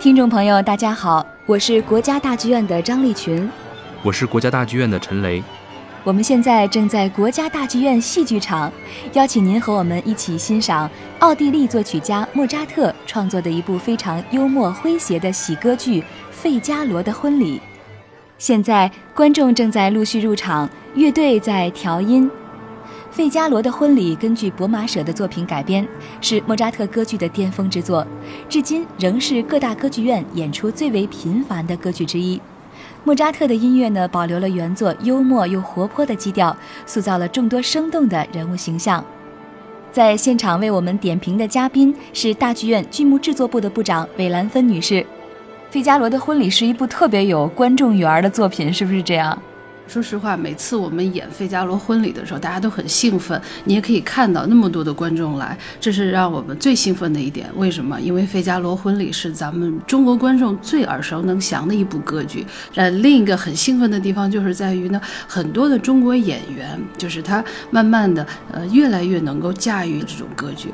听众朋友，大家好，我是国家大剧院的张立群，我是国家大剧院的陈雷。我们现在正在国家大剧院戏剧场，邀请您和我们一起欣赏奥地利作曲家莫扎特创作的一部非常幽默诙谐的喜歌剧《费加罗的婚礼》。现在观众正在陆续入场，乐队在调音。《费加罗的婚礼》根据博马舍的作品改编，是莫扎特歌剧的巅峰之作，至今仍是各大歌剧院演出最为频繁的歌剧之一。莫扎特的音乐呢，保留了原作幽默又活泼的基调，塑造了众多生动的人物形象。在现场为我们点评的嘉宾是大剧院剧目制作部的部长韦兰芬女士。《费加罗的婚礼》是一部特别有观众缘的作品，是不是这样？说实话，每次我们演《费加罗婚礼》的时候，大家都很兴奋。你也可以看到那么多的观众来，这是让我们最兴奋的一点。为什么？因为《费加罗婚礼》是咱们中国观众最耳熟能详的一部歌剧。呃，另一个很兴奋的地方就是在于呢，很多的中国演员，就是他慢慢的，呃，越来越能够驾驭这种歌剧。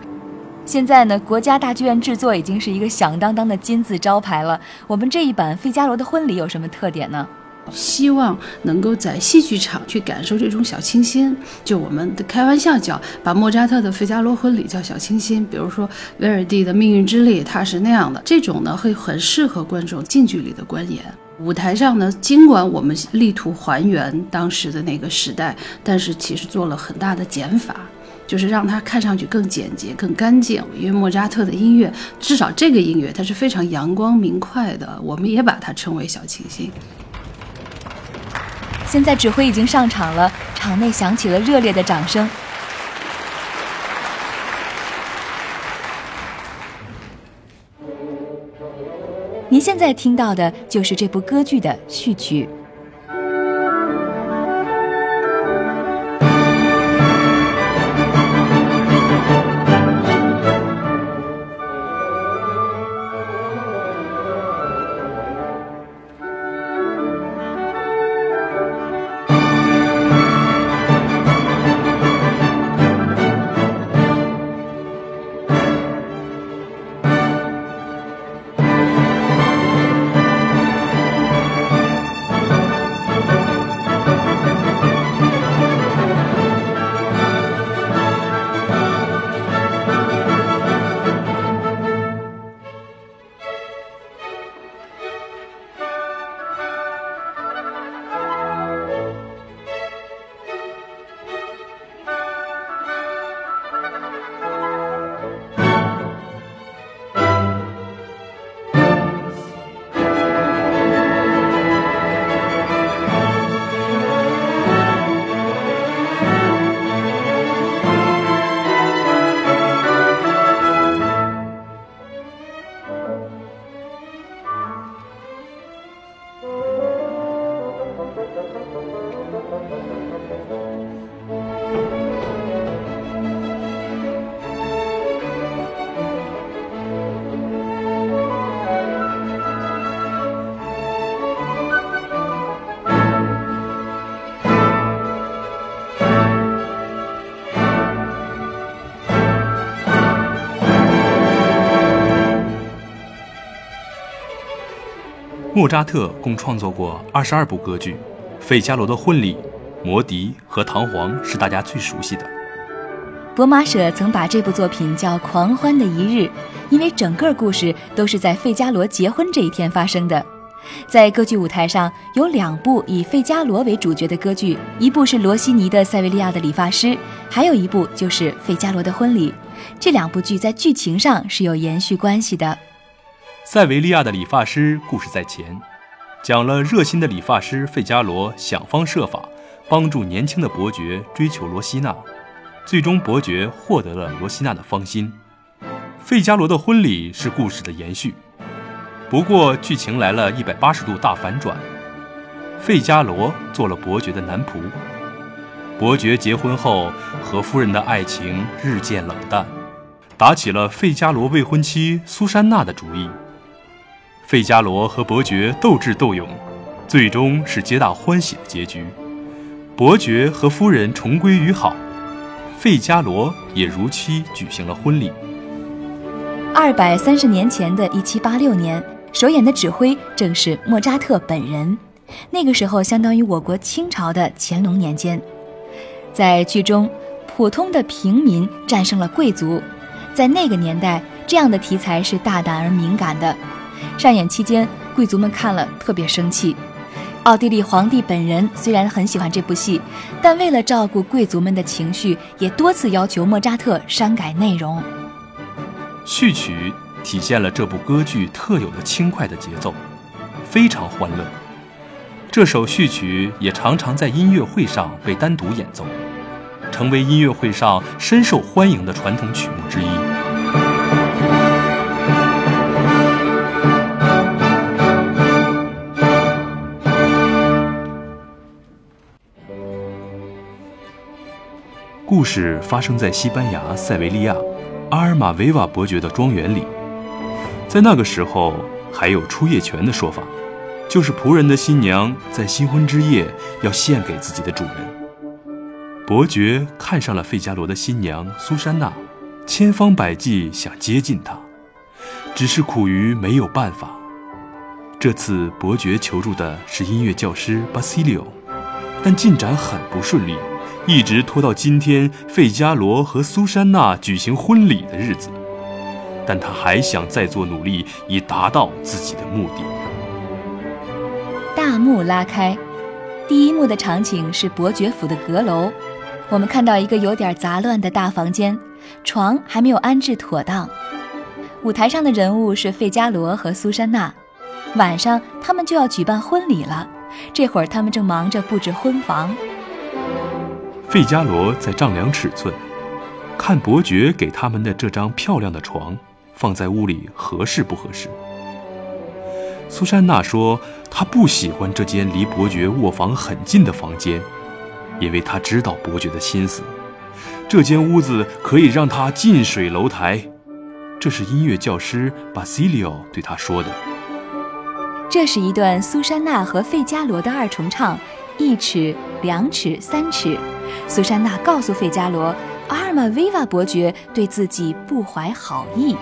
现在呢，国家大剧院制作已经是一个响当当的金字招牌了。我们这一版《费加罗的婚礼》有什么特点呢？希望能够在戏剧场去感受这种小清新，就我们的开玩笑叫把莫扎特的《费加罗婚礼》叫小清新，比如说威尔第的《命运之力》，它是那样的，这种呢会很适合观众近距离的观演。舞台上呢，尽管我们力图还原当时的那个时代，但是其实做了很大的减法，就是让它看上去更简洁、更干净。因为莫扎特的音乐，至少这个音乐它是非常阳光明快的，我们也把它称为小清新。现在指挥已经上场了，场内响起了热烈的掌声。您现在听到的就是这部歌剧的序曲。莫扎特共创作过二十二部歌剧，《费加罗的婚礼》《魔笛》和《唐璜》是大家最熟悉的。博马舍曾把这部作品叫《狂欢的一日》，因为整个故事都是在费加罗结婚这一天发生的。在歌剧舞台上有两部以费加罗为主角的歌剧，一部是罗西尼的《塞维利亚的理发师》，还有一部就是《费加罗的婚礼》。这两部剧在剧情上是有延续关系的。塞维利亚的理发师故事在前，讲了热心的理发师费加罗想方设法帮助年轻的伯爵追求罗西娜，最终伯爵获得了罗西娜的芳心。费加罗的婚礼是故事的延续，不过剧情来了一百八十度大反转，费加罗做了伯爵的男仆，伯爵结婚后和夫人的爱情日渐冷淡，打起了费加罗未婚妻苏珊娜的主意。费加罗和伯爵斗智斗勇，最终是皆大欢喜的结局。伯爵和夫人重归于好，费加罗也如期举行了婚礼。二百三十年前的一七八六年，首演的指挥正是莫扎特本人。那个时候，相当于我国清朝的乾隆年间。在剧中，普通的平民战胜了贵族。在那个年代，这样的题材是大胆而敏感的。上演期间，贵族们看了特别生气。奥地利皇帝本人虽然很喜欢这部戏，但为了照顾贵族们的情绪，也多次要求莫扎特删改内容。序曲体现了这部歌剧特有的轻快的节奏，非常欢乐。这首序曲也常常在音乐会上被单独演奏，成为音乐会上深受欢迎的传统曲目之一。故事发生在西班牙塞维利亚。阿尔马维瓦伯爵的庄园里，在那个时候还有出夜权的说法，就是仆人的新娘在新婚之夜要献给自己的主人。伯爵看上了费加罗的新娘苏珊娜，千方百计想接近她，只是苦于没有办法。这次伯爵求助的是音乐教师巴西里奥，但进展很不顺利。一直拖到今天，费加罗和苏珊娜举行婚礼的日子，但他还想再做努力，以达到自己的目的。大幕拉开，第一幕的场景是伯爵府的阁楼。我们看到一个有点杂乱的大房间，床还没有安置妥当。舞台上的人物是费加罗和苏珊娜，晚上他们就要举办婚礼了。这会儿他们正忙着布置婚房。费加罗在丈量尺寸，看伯爵给他们的这张漂亮的床放在屋里合适不合适。苏珊娜说：“她不喜欢这间离伯爵卧房很近的房间，因为她知道伯爵的心思。这间屋子可以让他近水楼台。”这是音乐教师巴西利奥对他说的。这是一段苏珊娜和费加罗的二重唱，一尺、两尺、三尺。苏珊娜告诉费加罗，阿尔玛维瓦伯爵对自己不怀好意。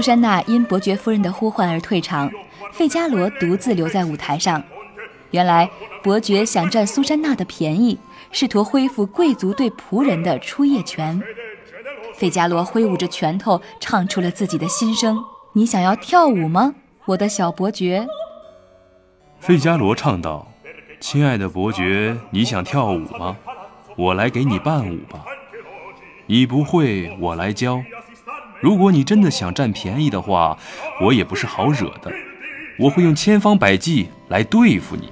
苏珊娜因伯爵夫人的呼唤而退场，费加罗独自留在舞台上。原来伯爵想占苏珊娜的便宜，试图恢复贵族对仆人的出夜权。费加罗挥舞着拳头，唱出了自己的心声：“你想要跳舞吗，我的小伯爵？”费加罗唱道：“亲爱的伯爵，你想跳舞吗？我来给你伴舞吧。你不会，我来教。如果你真的想占便宜的话，我也不是好惹的。我会用千方百计来对付你。”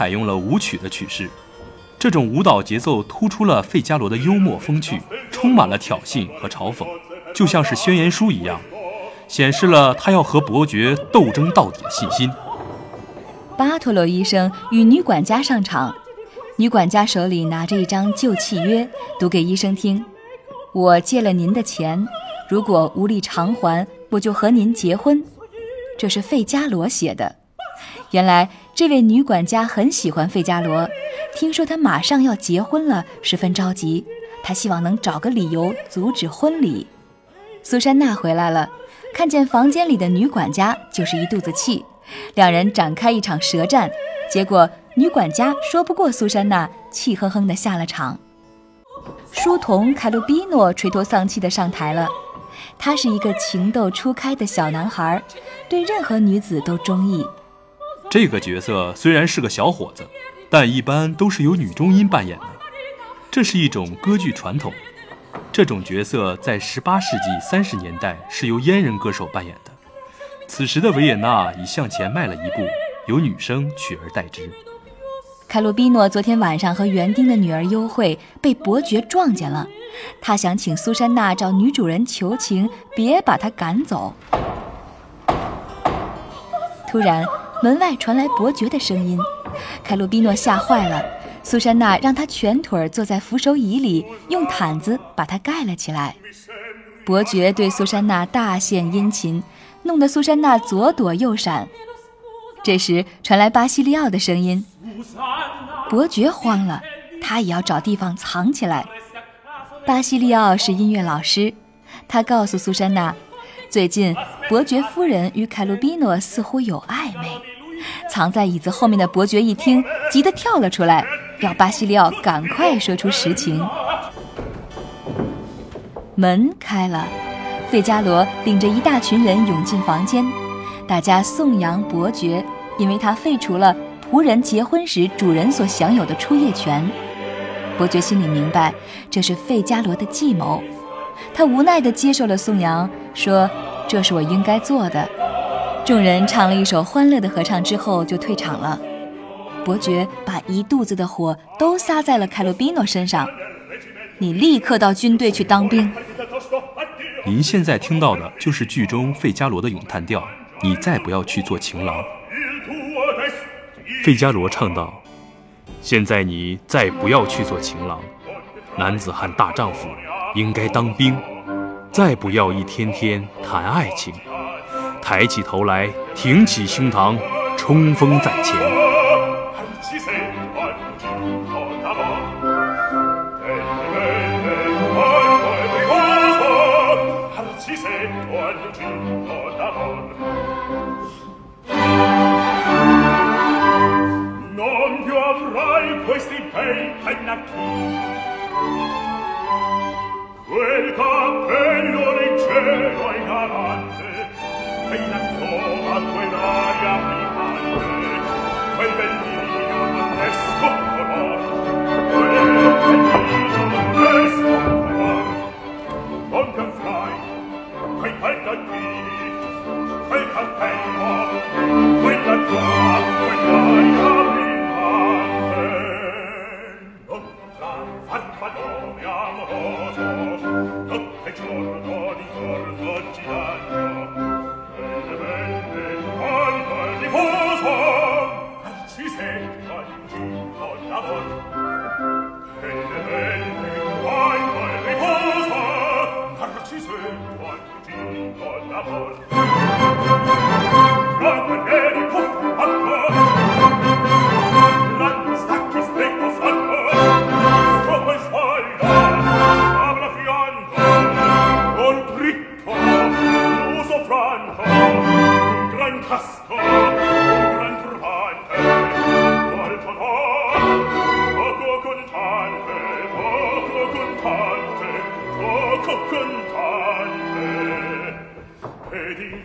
采用了舞曲的曲式，这种舞蹈节奏突出了费加罗的幽默风趣，充满了挑衅和嘲讽，就像是宣言书一样，显示了他要和伯爵斗争到底的信心。巴托罗医生与女管家上场，女管家手里拿着一张旧契约，读给医生听：“我借了您的钱，如果无力偿还，我就和您结婚。”这是费加罗写的。原来这位女管家很喜欢费加罗，听说他马上要结婚了，十分着急。她希望能找个理由阻止婚礼。苏珊娜回来了，看见房间里的女管家，就是一肚子气。两人展开一场舌战，结果女管家说不过苏珊娜，气哼哼地下了场。书童凯鲁比诺垂头丧气地上台了。他是一个情窦初开的小男孩，对任何女子都中意。这个角色虽然是个小伙子，但一般都是由女中音扮演的。这是一种歌剧传统。这种角色在18世纪30年代是由阉人歌手扮演的。此时的维也纳已向前迈了一步，由女生取而代之。凯鲁比诺昨天晚上和园丁的女儿幽会被伯爵撞见了，他想请苏珊娜找女主人求情，别把她赶走。突然。门外传来伯爵的声音，凯鲁比诺吓坏了。苏珊娜让他蜷腿坐在扶手椅里，用毯子把他盖了起来。伯爵对苏珊娜大献殷勤，弄得苏珊娜左躲右闪。这时传来巴西利奥的声音，伯爵慌了，他也要找地方藏起来。巴西利奥是音乐老师，他告诉苏珊娜，最近伯爵夫人与凯鲁比诺似乎有暧昧。藏在椅子后面的伯爵一听，急得跳了出来，要巴西利奥赶快说出实情。门开了，费加罗领着一大群人涌进房间，大家颂扬伯爵，因为他废除了仆人结婚时主人所享有的出夜权。伯爵心里明白，这是费加罗的计谋，他无奈地接受了颂扬，说：“这是我应该做的。”众人唱了一首欢乐的合唱之后，就退场了。伯爵把一肚子的火都撒在了凯洛宾诺身上。你立刻到军队去当兵。您现在听到的就是剧中费加罗的咏叹调。你再不要去做情郎。费加罗唱道：“现在你再不要去做情郎，男子汉大丈夫应该当兵。再不要一天天谈爱情。”抬起头来，挺起胸膛，冲锋在前。bel cappello leggero e galante e in ancora quell'aria primante quel bel vino montesco color quel bel vino montesco color con can frai quei palcantini quel cappello quella flor quell'aria nome amoroso notte e giorno di giorno girando. E vende quanto al riposo ci secca in giunto l'amor e vende quanto al riposo ci secca in giunto l'amor Thank you.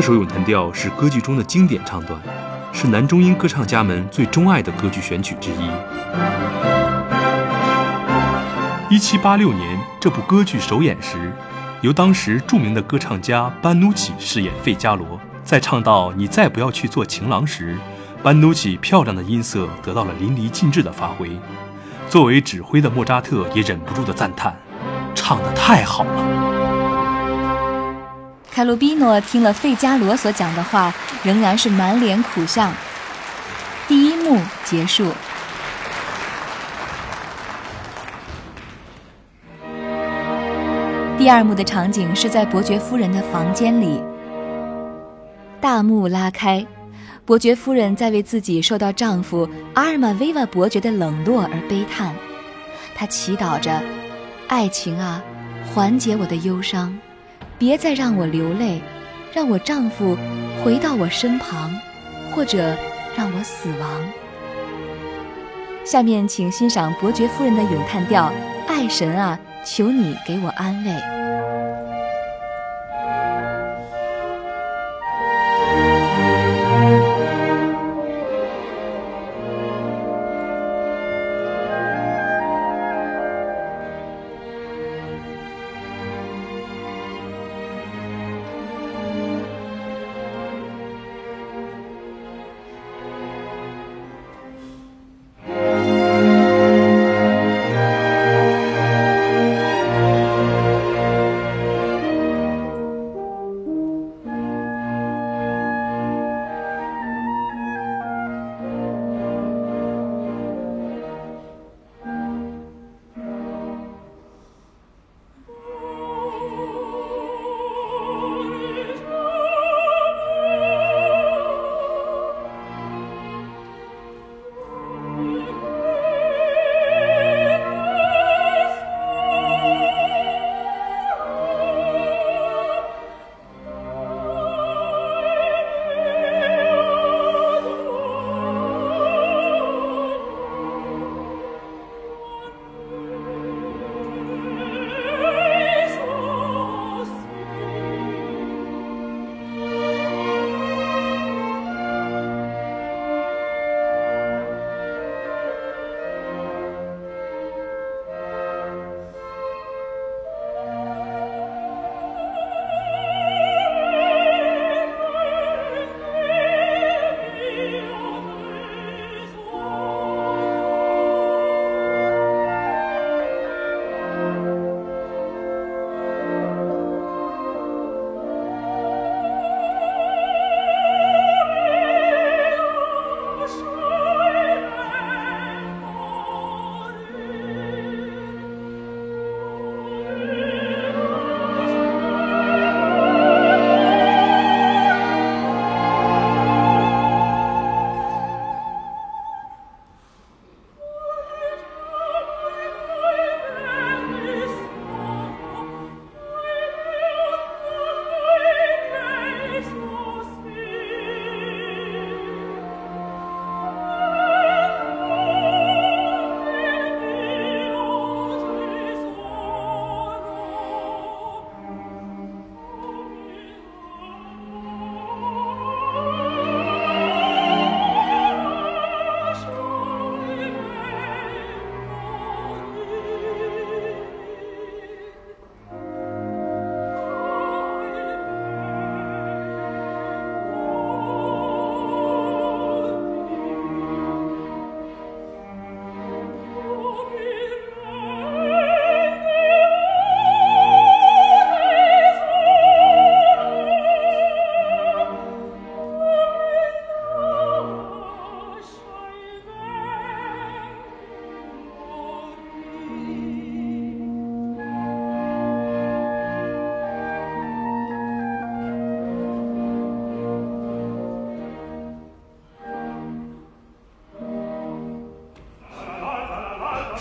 这首咏叹调是歌剧中的经典唱段，是男中音歌唱家们最钟爱的歌剧选曲之一。一七八六年，这部歌剧首演时，由当时著名的歌唱家班努奇饰演费加罗。在唱到“你再不要去做情郎”时，班努奇漂亮的音色得到了淋漓尽致的发挥。作为指挥的莫扎特也忍不住的赞叹：“唱得太好了。”凯鲁比诺听了费加罗所讲的话，仍然是满脸苦相。第一幕结束。第二幕的场景是在伯爵夫人的房间里。大幕拉开，伯爵夫人在为自己受到丈夫阿尔玛维瓦伯爵的冷落而悲叹，她祈祷着：“爱情啊，缓解我的忧伤，别再让我流泪，让我丈夫回到我身旁，或者让我死亡。”下面请欣赏伯爵夫人的咏叹调：“爱神啊，求你给我安慰。”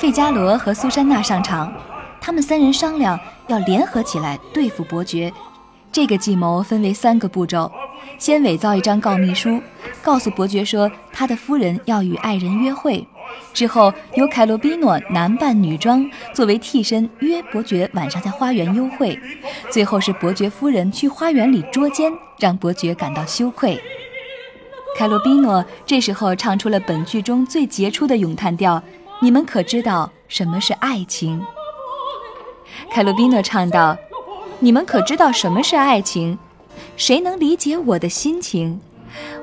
费加罗和苏珊娜上场，他们三人商量要联合起来对付伯爵。这个计谋分为三个步骤：先伪造一张告密书，告诉伯爵说他的夫人要与爱人约会；之后由凯罗宾诺男扮女装作为替身约伯爵晚上在花园幽会；最后是伯爵夫人去花园里捉奸，让伯爵感到羞愧。凯罗宾诺这时候唱出了本剧中最杰出的咏叹调。你们可知道什么是爱情？凯鲁宾诺唱道：“你们可知道什么是爱情？谁能理解我的心情？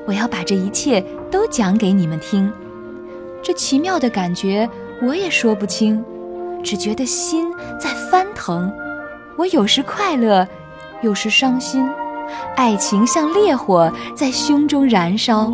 我要把这一切都讲给你们听。这奇妙的感觉我也说不清，只觉得心在翻腾。我有时快乐，有时伤心。爱情像烈火在胸中燃烧。”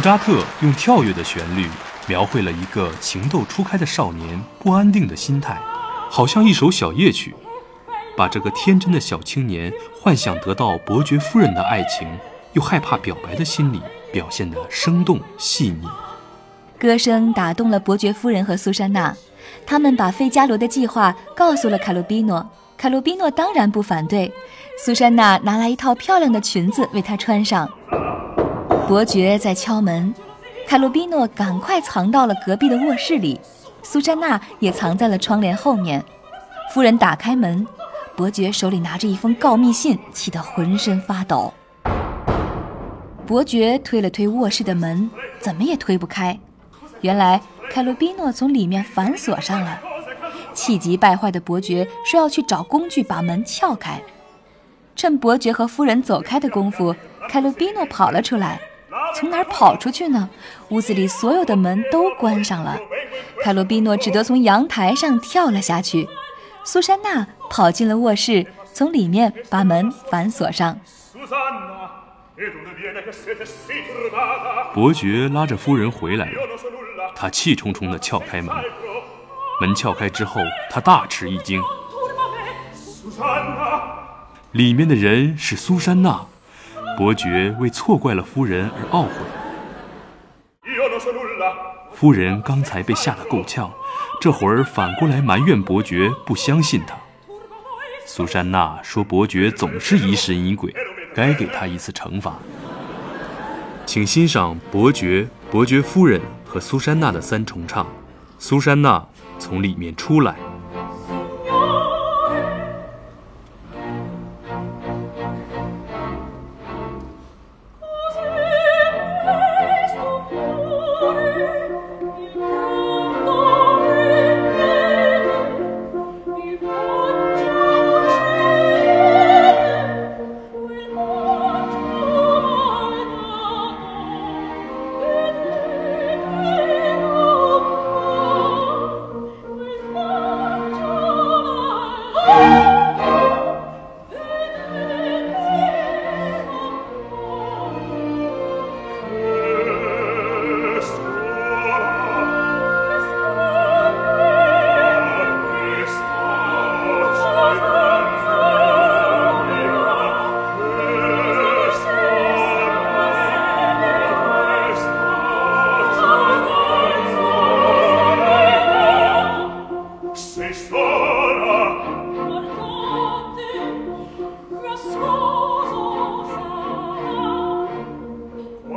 莫扎特用跳跃的旋律描绘了一个情窦初开的少年不安定的心态，好像一首小夜曲，把这个天真的小青年幻想得到伯爵夫人的爱情，又害怕表白的心理表现得生动细腻。歌声打动了伯爵夫人和苏珊娜，他们把费加罗的计划告诉了卡鲁比诺，卡鲁比诺当然不反对。苏珊娜拿来一套漂亮的裙子为他穿上。伯爵在敲门，卡鲁比诺赶快藏到了隔壁的卧室里，苏珊娜也藏在了窗帘后面。夫人打开门，伯爵手里拿着一封告密信，气得浑身发抖。伯爵推了推卧室的门，怎么也推不开。原来凯鲁比诺从里面反锁上了。气急败坏的伯爵说要去找工具把门撬开。趁伯爵和夫人走开的功夫，凯鲁比诺跑了出来。从哪儿跑出去呢？屋子里所有的门都关上了，卡罗比诺只得从阳台上跳了下去。苏珊娜跑进了卧室，从里面把门反锁上。伯爵拉着夫人回来了，他气冲冲地撬开门。门撬开之后，他大吃一惊，里面的人是苏珊娜。伯爵为错怪了夫人而懊悔。夫人刚才被吓得够呛，这会儿反过来埋怨伯爵不相信他。苏珊娜说：“伯爵总是疑神疑鬼，该给他一次惩罚。”请欣赏伯爵、伯爵夫人和苏珊娜的三重唱。苏珊娜从里面出来。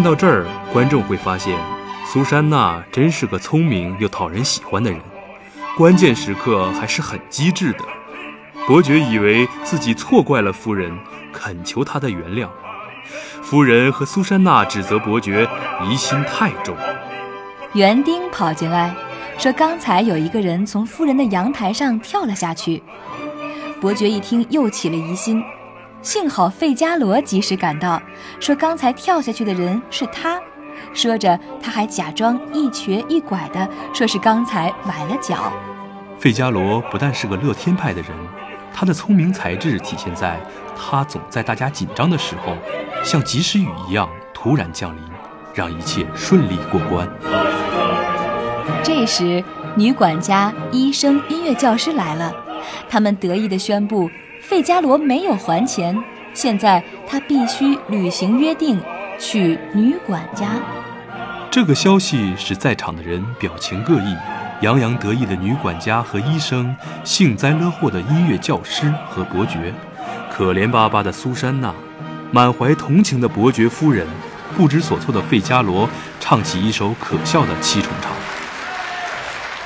看到这儿，观众会发现，苏珊娜真是个聪明又讨人喜欢的人，关键时刻还是很机智的。伯爵以为自己错怪了夫人，恳求她的原谅。夫人和苏珊娜指责伯爵疑心太重。园丁跑进来，说刚才有一个人从夫人的阳台上跳了下去。伯爵一听，又起了疑心。幸好费加罗及时赶到，说刚才跳下去的人是他。说着，他还假装一瘸一拐的说是刚才崴了脚。费加罗不但是个乐天派的人，他的聪明才智体现在他总在大家紧张的时候，像及时雨一样突然降临，让一切顺利过关。这时，女管家、医生、音乐教师来了，他们得意地宣布。费加罗没有还钱，现在他必须履行约定，娶女管家。这个消息使在场的人表情各异，洋洋得意的女管家和医生，幸灾乐祸的音乐教师和伯爵，可怜巴巴的苏珊娜，满怀同情的伯爵夫人，不知所措的费加罗，唱起一首可笑的七重唱。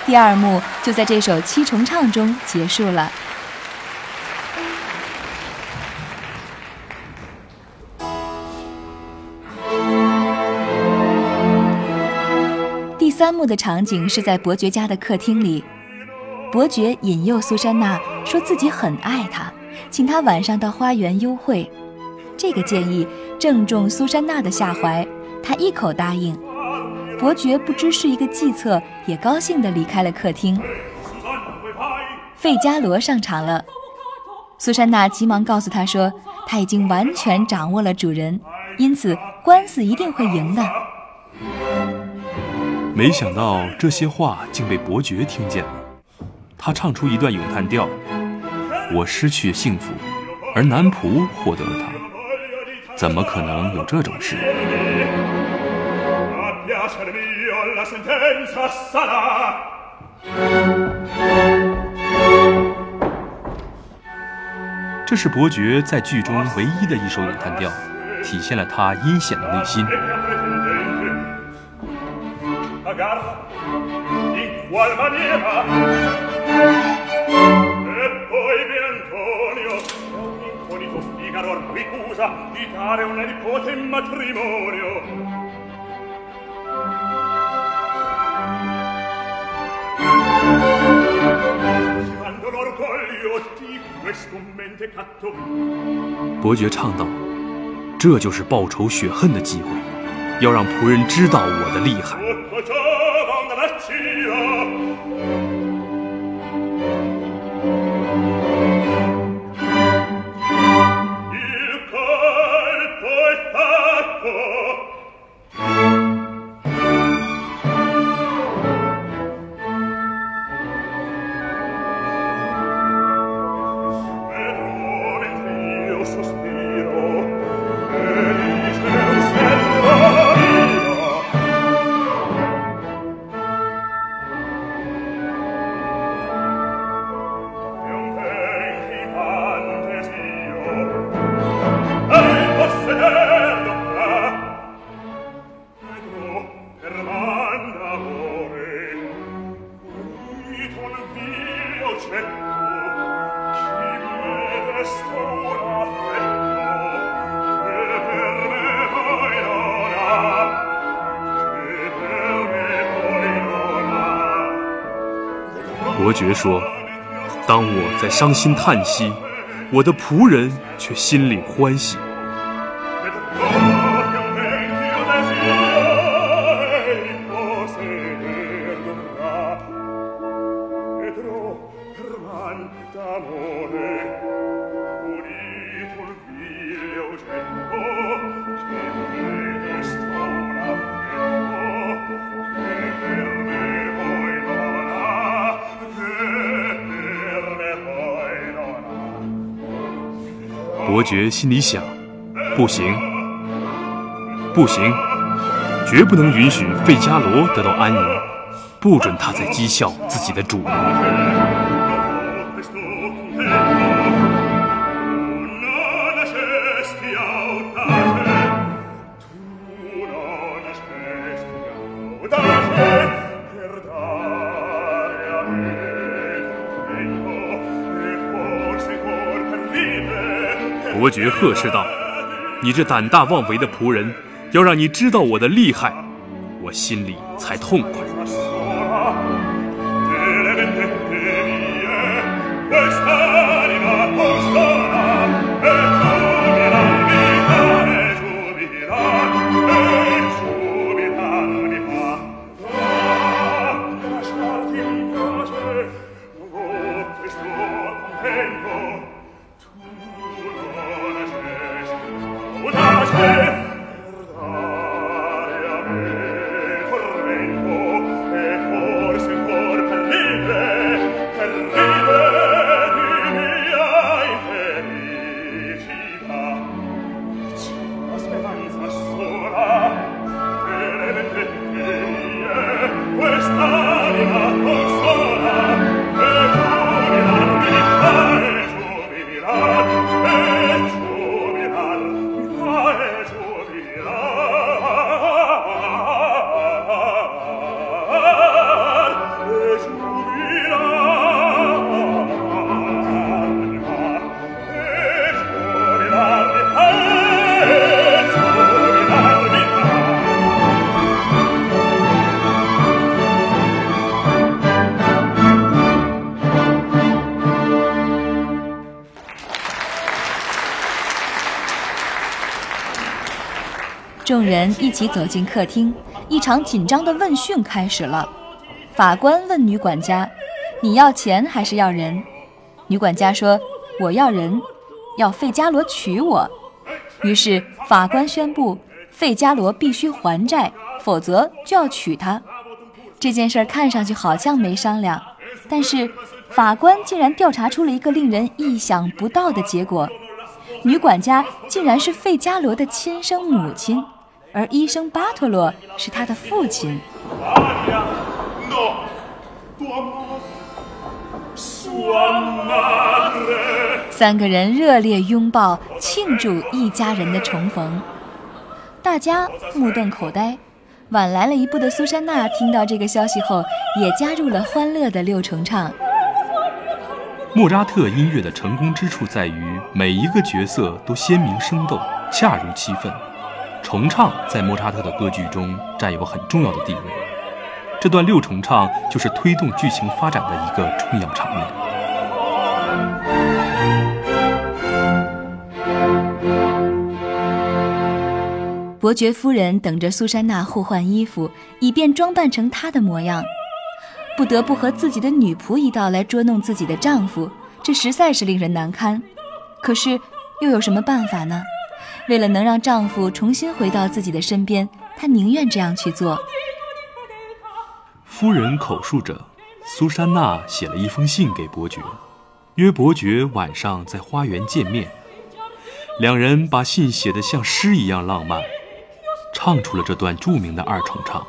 第二幕就在这首七重唱中结束了。三幕的场景是在伯爵家的客厅里，伯爵引诱苏珊娜，说自己很爱她，请她晚上到花园幽会。这个建议正中苏珊娜的下怀，她一口答应。伯爵不知是一个计策，也高兴地离开了客厅。费加罗上场了，苏珊娜急忙告诉他说，他已经完全掌握了主人，因此官司一定会赢的。没想到这些话竟被伯爵听见了，他唱出一段咏叹调：“我失去幸福，而男仆获得了它，怎么可能有这种事？”这是伯爵在剧中唯一的一首咏叹调，体现了他阴险的内心。Pagar in qual maniera e poi Biantonio un incognito Figaro ricusa di dare una nipote in matrimonio quando l'orgoglio di questo mente catto 伯爵唱道：“这就是报仇雪恨的机会。”要让仆人知道我的厉害。说：“当我在伤心叹息，我的仆人却心里欢喜。”觉心里想：不行，不行，绝不能允许费加罗得到安宁，不准他再讥笑自己的主人。伯爵呵斥道：“你这胆大妄为的仆人，要让你知道我的厉害，我心里才痛快。”人一起走进客厅，一场紧张的问讯开始了。法官问女管家：“你要钱还是要人？”女管家说：“我要人，要费加罗娶我。”于是法官宣布，费加罗必须还债，否则就要娶她。这件事看上去好像没商量，但是法官竟然调查出了一个令人意想不到的结果：女管家竟然是费加罗的亲生母亲。而医生巴托洛是他的父亲。三个人热烈拥抱，庆祝一家人的重逢。大家目瞪口呆。晚来了一步的苏珊娜听到这个消息后，也加入了欢乐的六重唱。莫扎特音乐的成功之处在于，每一个角色都鲜明生动，恰如其分。重唱在莫扎特的歌剧中占有很重要的地位，这段六重唱就是推动剧情发展的一个重要场面。伯爵夫人等着苏珊娜互换衣服，以便装扮成她的模样，不得不和自己的女仆一道来捉弄自己的丈夫，这实在是令人难堪。可是又有什么办法呢？为了能让丈夫重新回到自己的身边，她宁愿这样去做。夫人口述着，苏珊娜写了一封信给伯爵，约伯爵晚上在花园见面。两人把信写得像诗一样浪漫，唱出了这段著名的二重唱：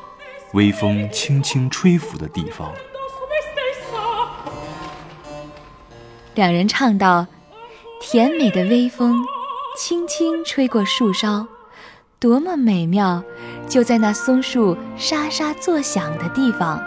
微风轻轻吹拂的地方。两人唱道：“甜美的微风。”轻轻吹过树梢，多么美妙！就在那松树沙沙作响的地方。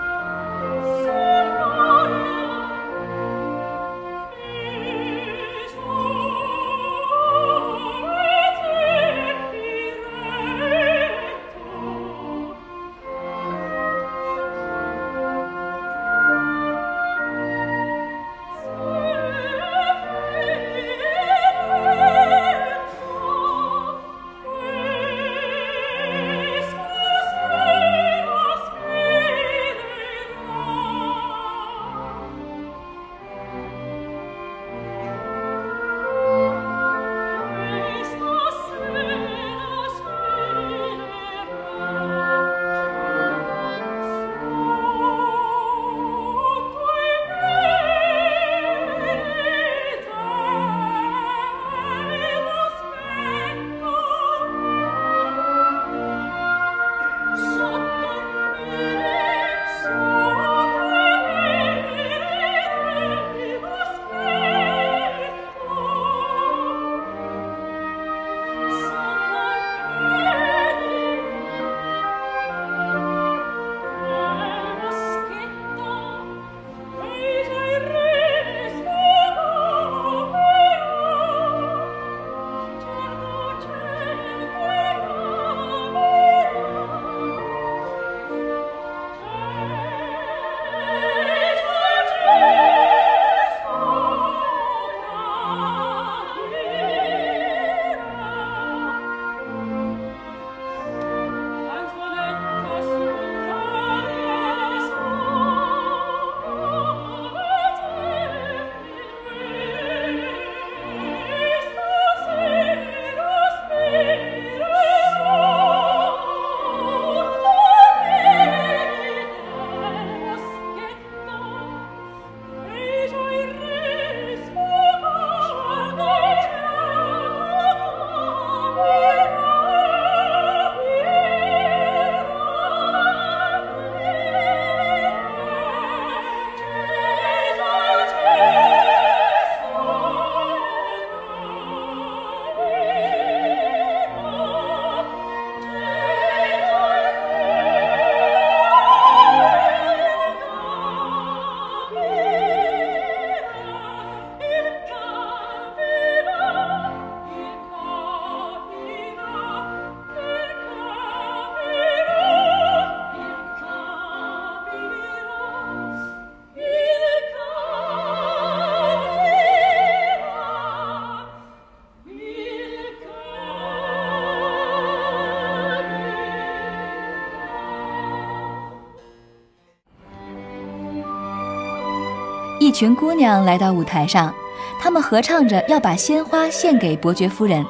群姑娘来到舞台上，她们合唱着要把鲜花献给伯爵夫人。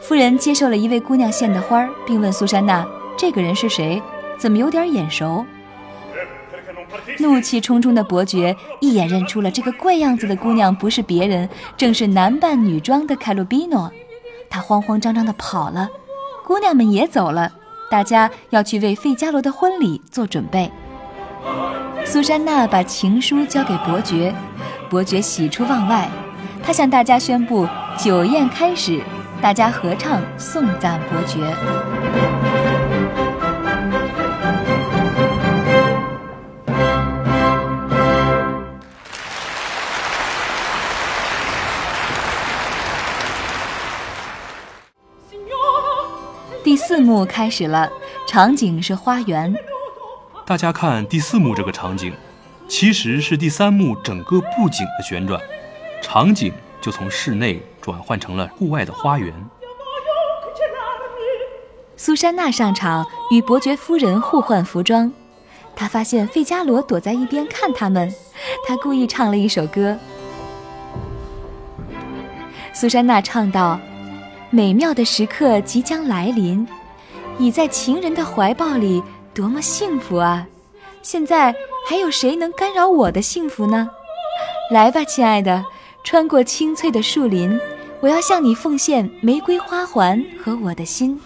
夫人接受了一位姑娘献的花，并问苏珊娜：“这个人是谁？怎么有点眼熟？”怒气冲冲的伯爵一眼认出了这个怪样子的姑娘不是别人，正是男扮女装的凯鲁比诺。他慌慌张张地跑了，姑娘们也走了，大家要去为费加罗的婚礼做准备。苏珊娜把情书交给伯爵，伯爵喜出望外，他向大家宣布酒宴开始，大家合唱颂赞伯爵。第四幕开始了，场景是花园。大家看第四幕这个场景，其实是第三幕整个布景的旋转，场景就从室内转换成了户外的花园。苏珊娜上场与伯爵夫人互换服装，她发现费加罗躲在一边看他们，她故意唱了一首歌。苏珊娜唱道。美妙的时刻即将来临，已在情人的怀抱里，多么幸福啊！现在还有谁能干扰我的幸福呢？来吧，亲爱的，穿过青翠的树林，我要向你奉献玫瑰花环和我的心。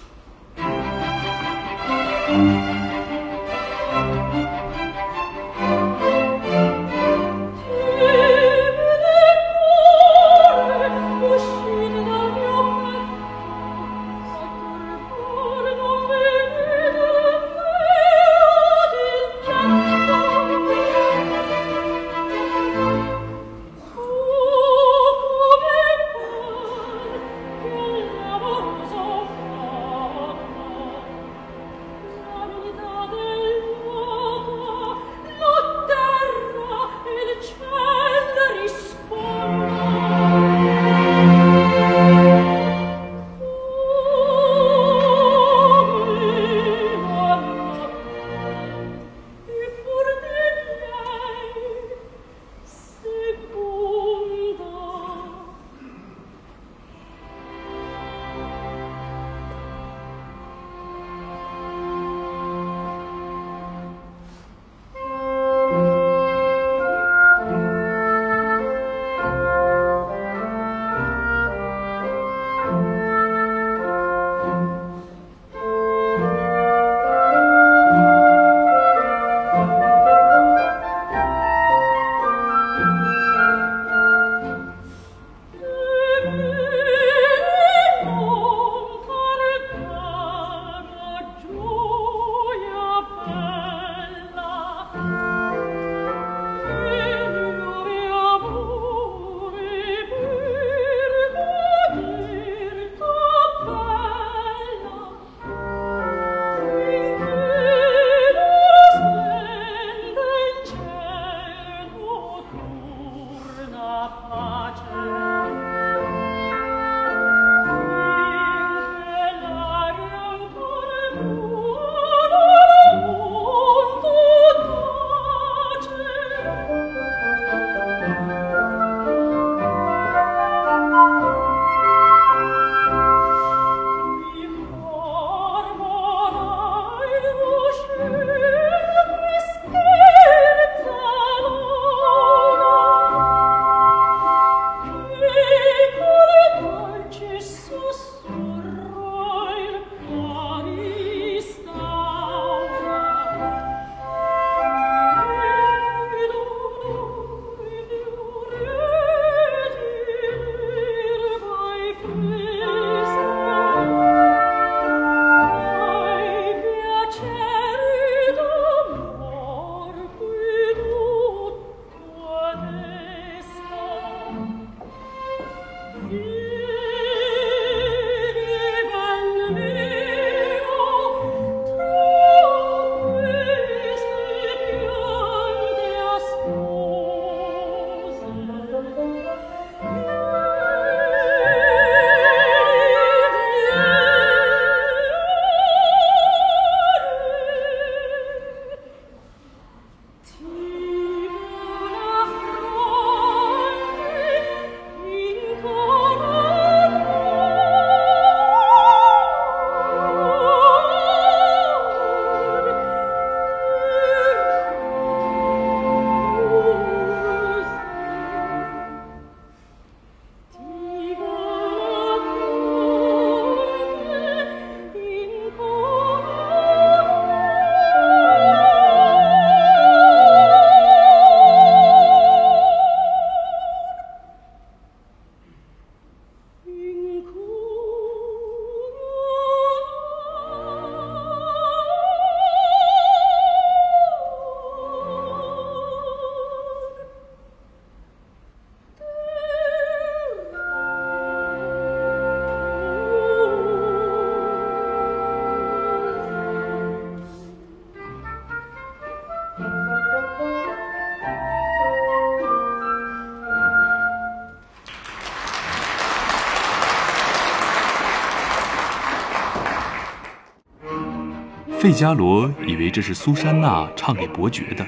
费加罗以为这是苏珊娜唱给伯爵的，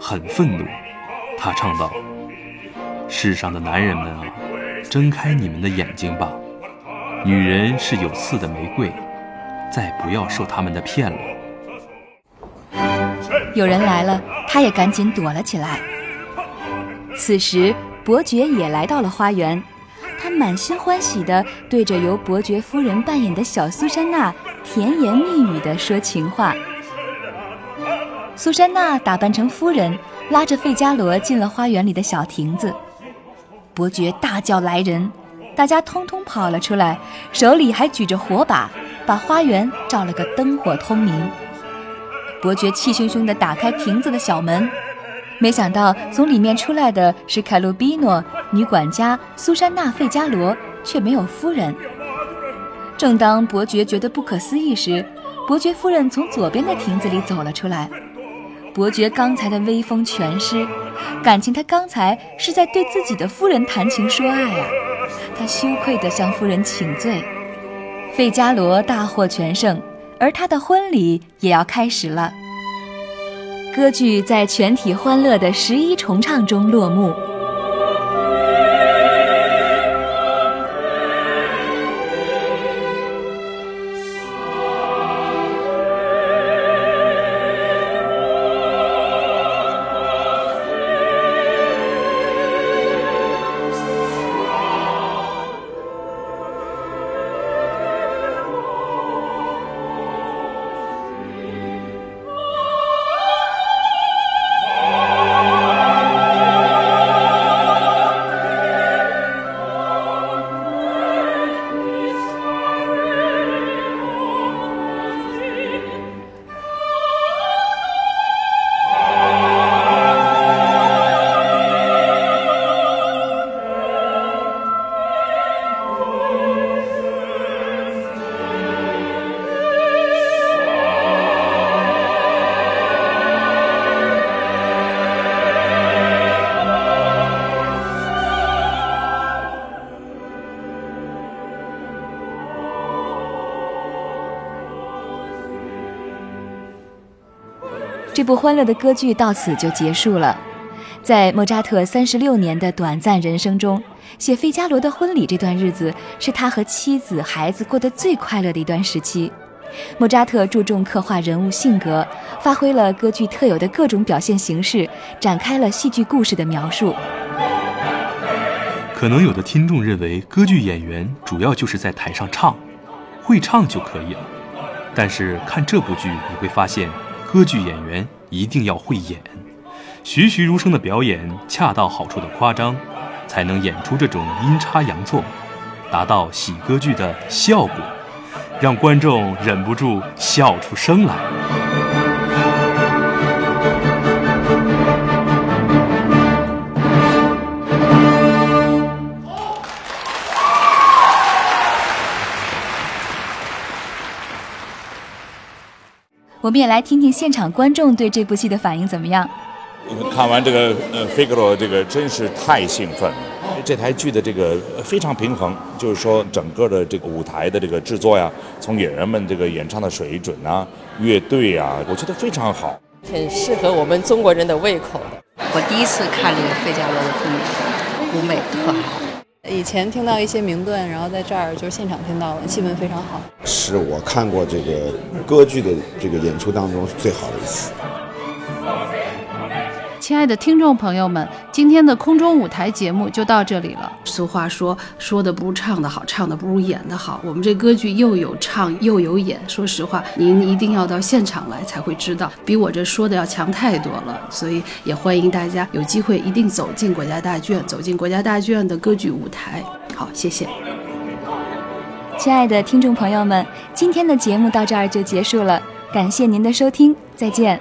很愤怒。他唱道：“世上的男人们啊，睁开你们的眼睛吧！女人是有刺的玫瑰，再不要受他们的骗了。”有人来了，他也赶紧躲了起来。此时，伯爵也来到了花园，他满心欢喜地对着由伯爵夫人扮演的小苏珊娜甜言蜜语地说情话。苏珊娜打扮成夫人，拉着费加罗进了花园里的小亭子。伯爵大叫来人，大家通通跑了出来，手里还举着火把，把花园照了个灯火通明。伯爵气汹汹地打开亭子的小门，没想到从里面出来的是凯鲁比诺女管家苏珊娜·费加罗，却没有夫人。正当伯爵觉得不可思议时，伯爵夫人从左边的亭子里走了出来。伯爵刚才的威风全失，感情他刚才是在对自己的夫人谈情说爱啊！他羞愧地向夫人请罪。费加罗大获全胜，而他的婚礼也要开始了。歌剧在全体欢乐的十一重唱中落幕。部欢乐的歌剧到此就结束了。在莫扎特三十六年的短暂人生中，写费加罗的婚礼这段日子是他和妻子、孩子过得最快乐的一段时期。莫扎特注重刻画人物性格，发挥了歌剧特有的各种表现形式，展开了戏剧故事的描述。可能有的听众认为，歌剧演员主要就是在台上唱，会唱就可以了。但是看这部剧，你会发现。歌剧演员一定要会演，栩栩如生的表演，恰到好处的夸张，才能演出这种阴差阳错，达到喜歌剧的效果，让观众忍不住笑出声来。我们也来听听现场观众对这部戏的反应怎么样。看完这个呃《费格罗》，这个真是太兴奋了。这台剧的这个非常平衡，就是说整个的这个舞台的这个制作呀，从演员们这个演唱的水准啊，乐队啊，我觉得非常好，很适合我们中国人的胃口的。我第一次看这个费加罗的婚礼，舞美特好。以前听到一些名段，然后在这儿就是现场听到了，气氛非常好。是我看过这个歌剧的这个演出当中最好的一次。亲爱的听众朋友们，今天的空中舞台节目就到这里了。俗话说，说的不如唱的好，唱的不如演的好。我们这歌剧又有唱又有演，说实话，您一定要到现场来才会知道，比我这说的要强太多了。所以也欢迎大家有机会一定走进国家大剧院，走进国家大剧院的歌剧舞台。好，谢谢。亲爱的听众朋友们，今天的节目到这儿就结束了，感谢您的收听，再见。